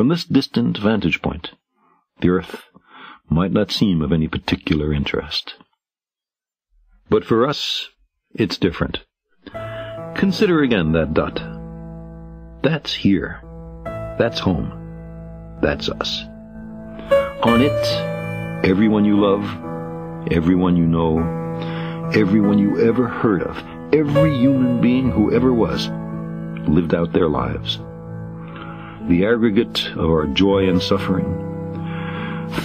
From this distant vantage point, the earth might not seem of any particular interest. But for us, it's different. Consider again that dot. That's here. That's home. That's us. On it, everyone you love, everyone you know, everyone you ever heard of, every human being who ever was, lived out their lives. The aggregate of our joy and suffering,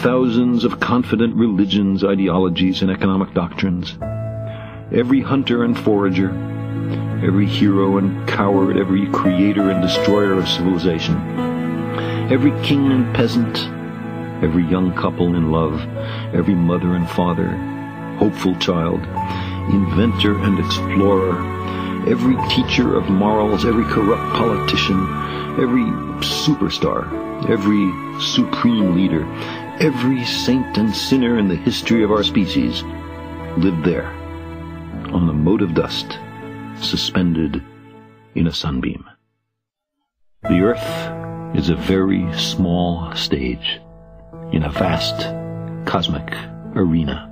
thousands of confident religions, ideologies, and economic doctrines, every hunter and forager, every hero and coward, every creator and destroyer of civilization, every king and peasant, every young couple in love, every mother and father, hopeful child, inventor and explorer, every teacher of morals, every corrupt politician, every superstar, every supreme leader, every saint and sinner in the history of our species lived there on the mote of dust suspended in a sunbeam. The earth is a very small stage in a vast cosmic arena.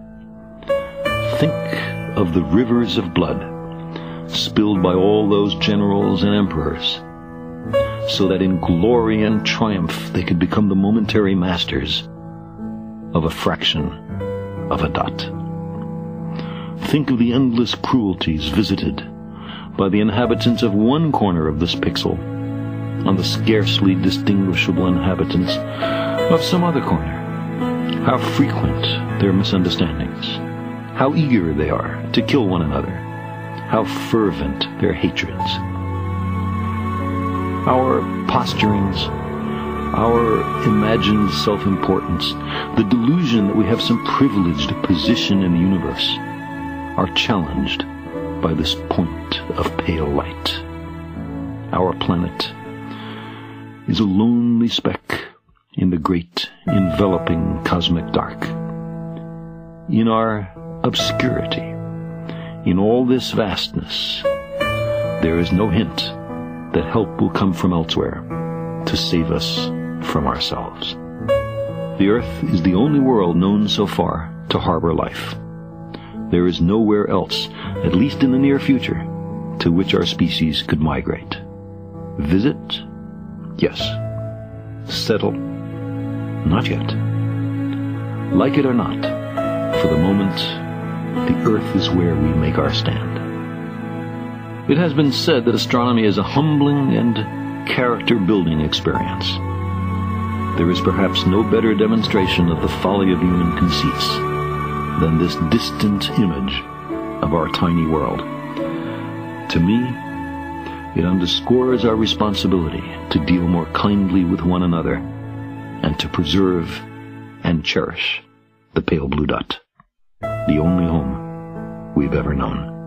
Think of the rivers of blood spilled by all those generals and emperors, so that in glory and triumph they could become the momentary masters of a fraction of a dot. Think of the endless cruelties visited by the inhabitants of one corner of this pixel on the scarcely distinguishable inhabitants of some other corner. How frequent their misunderstandings. How eager they are to kill one another. How fervent their hatreds. Our posturings, our imagined self-importance, the delusion that we have some privileged position in the universe, are challenged by this point of pale light. Our planet is a lonely speck in the great enveloping cosmic dark. In our obscurity, in all this vastness, there is no hint that help will come from elsewhere to save us from ourselves. The Earth is the only world known so far to harbor life. There is nowhere else, at least in the near future, to which our species could migrate. Visit? Yes. Settle? Not yet. Like it or not, for the moment, the Earth is where we make our stand. It has been said that astronomy is a humbling and character-building experience. There is perhaps no better demonstration of the folly of human conceits than this distant image of our tiny world. To me, it underscores our responsibility to deal more kindly with one another and to preserve and cherish the pale blue dot, the only home we've ever known.